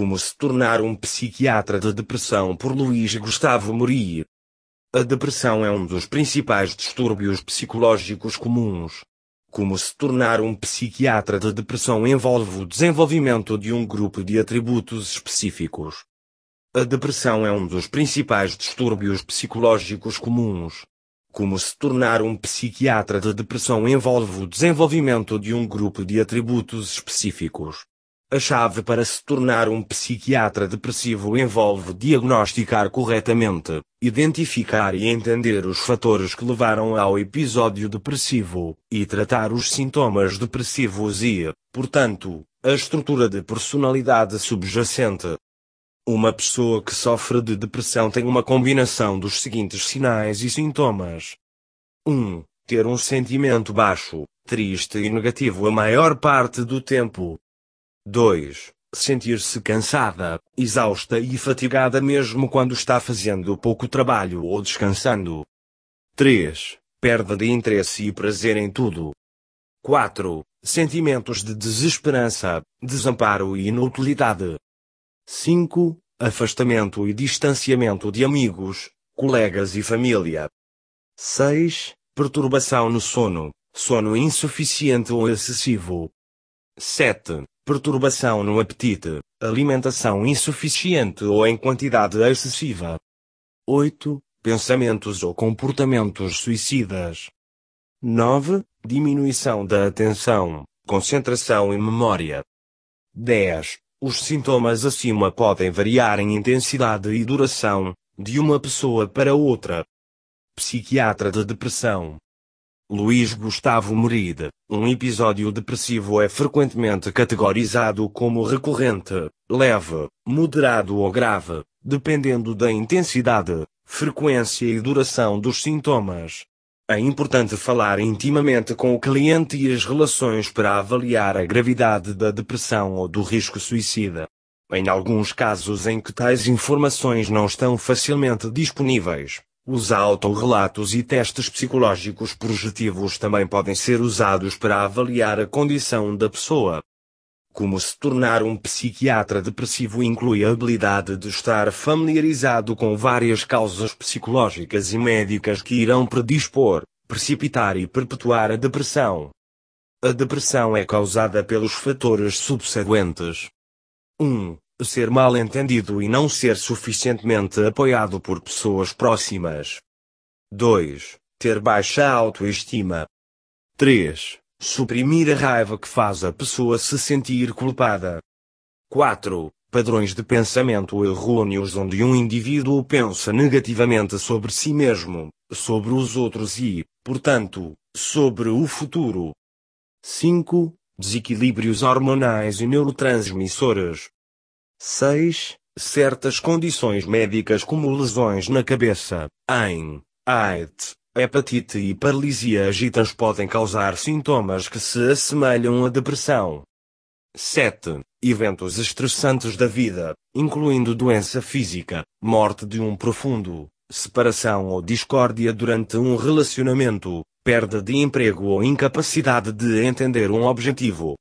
Como se tornar um psiquiatra de depressão por Luís Gustavo Mori. A depressão é um dos principais distúrbios psicológicos comuns. Como se tornar um psiquiatra de depressão envolve o desenvolvimento de um grupo de atributos específicos. A depressão é um dos principais distúrbios psicológicos comuns. Como se tornar um psiquiatra de depressão envolve o desenvolvimento de um grupo de atributos específicos. A chave para se tornar um psiquiatra depressivo envolve diagnosticar corretamente, identificar e entender os fatores que levaram ao episódio depressivo, e tratar os sintomas depressivos e, portanto, a estrutura de personalidade subjacente. Uma pessoa que sofre de depressão tem uma combinação dos seguintes sinais e sintomas: 1. Ter um sentimento baixo, triste e negativo a maior parte do tempo. 2. Sentir-se cansada, exausta e fatigada mesmo quando está fazendo pouco trabalho ou descansando. 3. Perda de interesse e prazer em tudo. 4. Sentimentos de desesperança, desamparo e inutilidade. 5. Afastamento e distanciamento de amigos, colegas e família. 6. Perturbação no sono, sono insuficiente ou excessivo. 7 perturbação no apetite, alimentação insuficiente ou em quantidade excessiva. 8. Pensamentos ou comportamentos suicidas. 9. Diminuição da atenção, concentração e memória. 10. Os sintomas acima podem variar em intensidade e duração, de uma pessoa para outra. Psiquiatra de depressão. Luís Gustavo Merida. Um episódio depressivo é frequentemente categorizado como recorrente, leve, moderado ou grave, dependendo da intensidade, frequência e duração dos sintomas. É importante falar intimamente com o cliente e as relações para avaliar a gravidade da depressão ou do risco suicida. Em alguns casos em que tais informações não estão facilmente disponíveis, os autorrelatos e testes psicológicos projetivos também podem ser usados para avaliar a condição da pessoa. Como se tornar um psiquiatra depressivo inclui a habilidade de estar familiarizado com várias causas psicológicas e médicas que irão predispor, precipitar e perpetuar a depressão. A depressão é causada pelos fatores subsequentes. 1 ser mal entendido e não ser suficientemente apoiado por pessoas próximas. 2. Ter baixa autoestima. 3. Suprimir a raiva que faz a pessoa se sentir culpada. 4. Padrões de pensamento errôneos onde um indivíduo pensa negativamente sobre si mesmo, sobre os outros e, portanto, sobre o futuro. 5. Desequilíbrios hormonais e neurotransmissores. 6. Certas condições médicas como lesões na cabeça, em, AIDS, hepatite e paralisia agitas podem causar sintomas que se assemelham à depressão. 7. Eventos estressantes da vida, incluindo doença física, morte de um profundo, separação ou discórdia durante um relacionamento, perda de emprego ou incapacidade de entender um objetivo.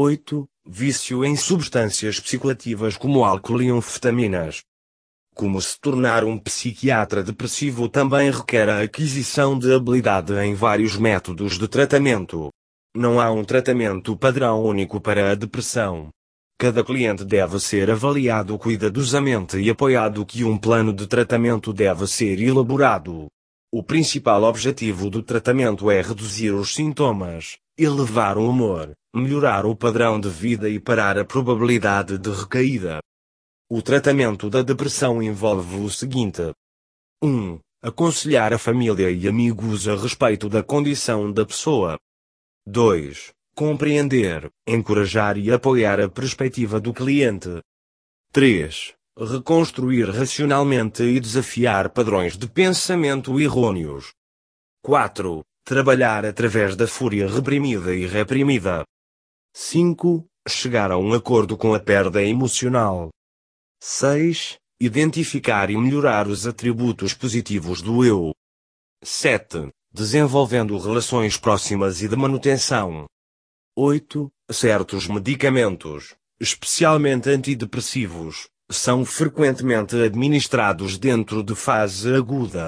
8 vício em substâncias psicoativas como álcool e anfetaminas. Como se tornar um psiquiatra depressivo também requer a aquisição de habilidade em vários métodos de tratamento. Não há um tratamento padrão único para a depressão. Cada cliente deve ser avaliado cuidadosamente e apoiado que um plano de tratamento deve ser elaborado. O principal objetivo do tratamento é reduzir os sintomas, elevar o humor, melhorar o padrão de vida e parar a probabilidade de recaída. O tratamento da depressão envolve o seguinte: 1. Aconselhar a família e amigos a respeito da condição da pessoa. 2. Compreender, encorajar e apoiar a perspectiva do cliente. 3. Reconstruir racionalmente e desafiar padrões de pensamento errôneos. 4 trabalhar através da fúria reprimida e reprimida. 5. Chegar a um acordo com a perda emocional. 6. Identificar e melhorar os atributos positivos do eu. 7. Desenvolvendo relações próximas e de manutenção. 8. Certos medicamentos, especialmente antidepressivos, são frequentemente administrados dentro de fase aguda.